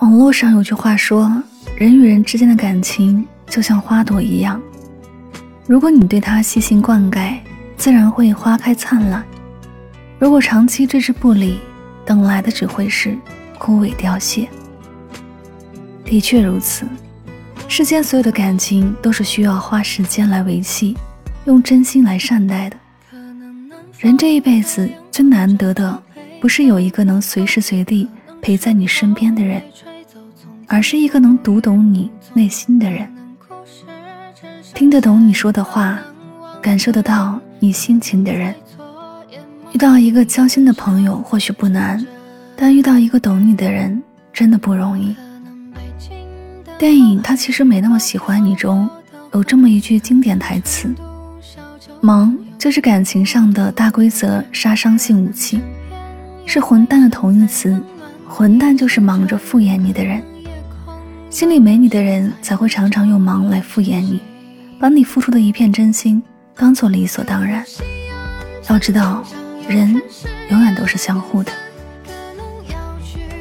网络上有句话说：“人与人之间的感情就像花朵一样，如果你对它细心灌溉，自然会花开灿烂；如果长期置之不理，等来的只会是枯萎凋谢。”的确如此，世间所有的感情都是需要花时间来维系，用真心来善待的。人这一辈子最难得的，不是有一个能随时随地陪在你身边的人。而是一个能读懂你内心的人，听得懂你说的话，感受得到你心情的人。遇到一个交心的朋友或许不难，但遇到一个懂你的人真的不容易。电影《他其实没那么喜欢你》中有这么一句经典台词：“忙就是感情上的大规则杀伤性武器，是混蛋的同义词。混蛋就是忙着敷衍你的人。”心里没你的人，才会常常用忙来敷衍你，把你付出的一片真心当做理所当然。要知道，人永远都是相互的。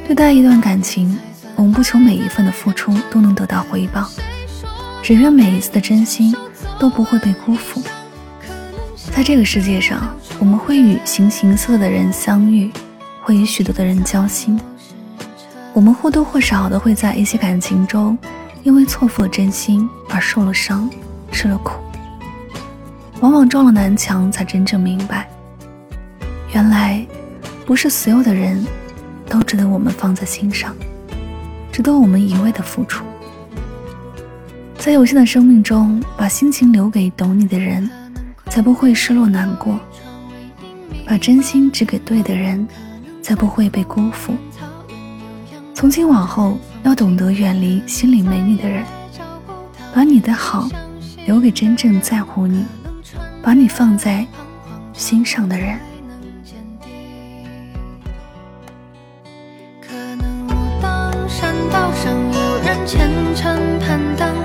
对待一段感情，我们不求每一份的付出都能得到回报，只愿每一次的真心都不会被辜负。在这个世界上，我们会与形形色色的人相遇，会与许多的人交心。我们或多或少的会在一些感情中，因为错付了真心而受了伤，吃了苦。往往撞了南墙，才真正明白，原来不是所有的人都值得我们放在心上，值得我们一味的付出。在有限的生命中，把心情留给懂你的人，才不会失落难过；把真心只给对的人，才不会被辜负。从今往后，要懂得远离心里没你的人，把你的好留给真正在乎你、把你放在心上的人。可能我上有人虔诚攀登。